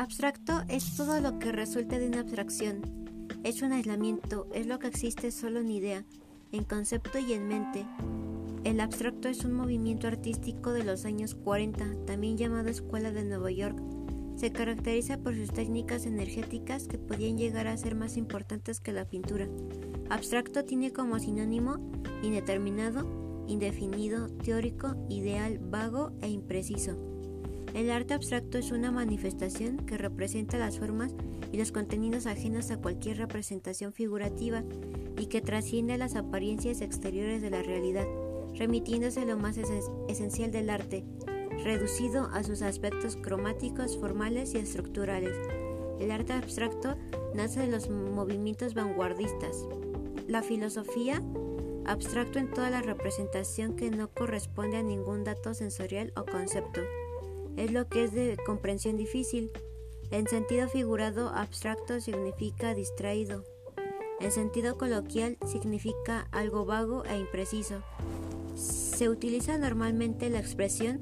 abstracto es todo lo que resulta de una abstracción. Es un aislamiento, es lo que existe solo en idea, en concepto y en mente. El abstracto es un movimiento artístico de los años 40, también llamado Escuela de Nueva York. Se caracteriza por sus técnicas energéticas que podían llegar a ser más importantes que la pintura. Abstracto tiene como sinónimo indeterminado, indefinido, teórico, ideal, vago e impreciso. El arte abstracto es una manifestación que representa las formas y los contenidos ajenos a cualquier representación figurativa y que trasciende las apariencias exteriores de la realidad, remitiéndose a lo más esencial del arte, reducido a sus aspectos cromáticos, formales y estructurales. El arte abstracto nace de los movimientos vanguardistas. La filosofía abstracto en toda la representación que no corresponde a ningún dato sensorial o concepto. Es lo que es de comprensión difícil. En sentido figurado, abstracto significa distraído. En sentido coloquial, significa algo vago e impreciso. Se utiliza normalmente la expresión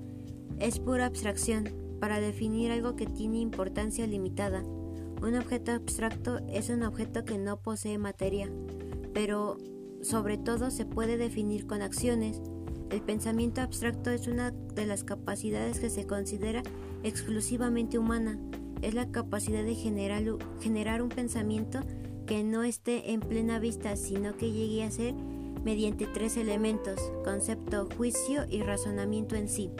es pura abstracción para definir algo que tiene importancia limitada. Un objeto abstracto es un objeto que no posee materia, pero sobre todo se puede definir con acciones. El pensamiento abstracto es una de las capacidades que se considera exclusivamente humana. Es la capacidad de generar, un pensamiento que no esté en plena vista, sino que llegue a ser mediante tres elementos, concepto, juicio y razonamiento en sí.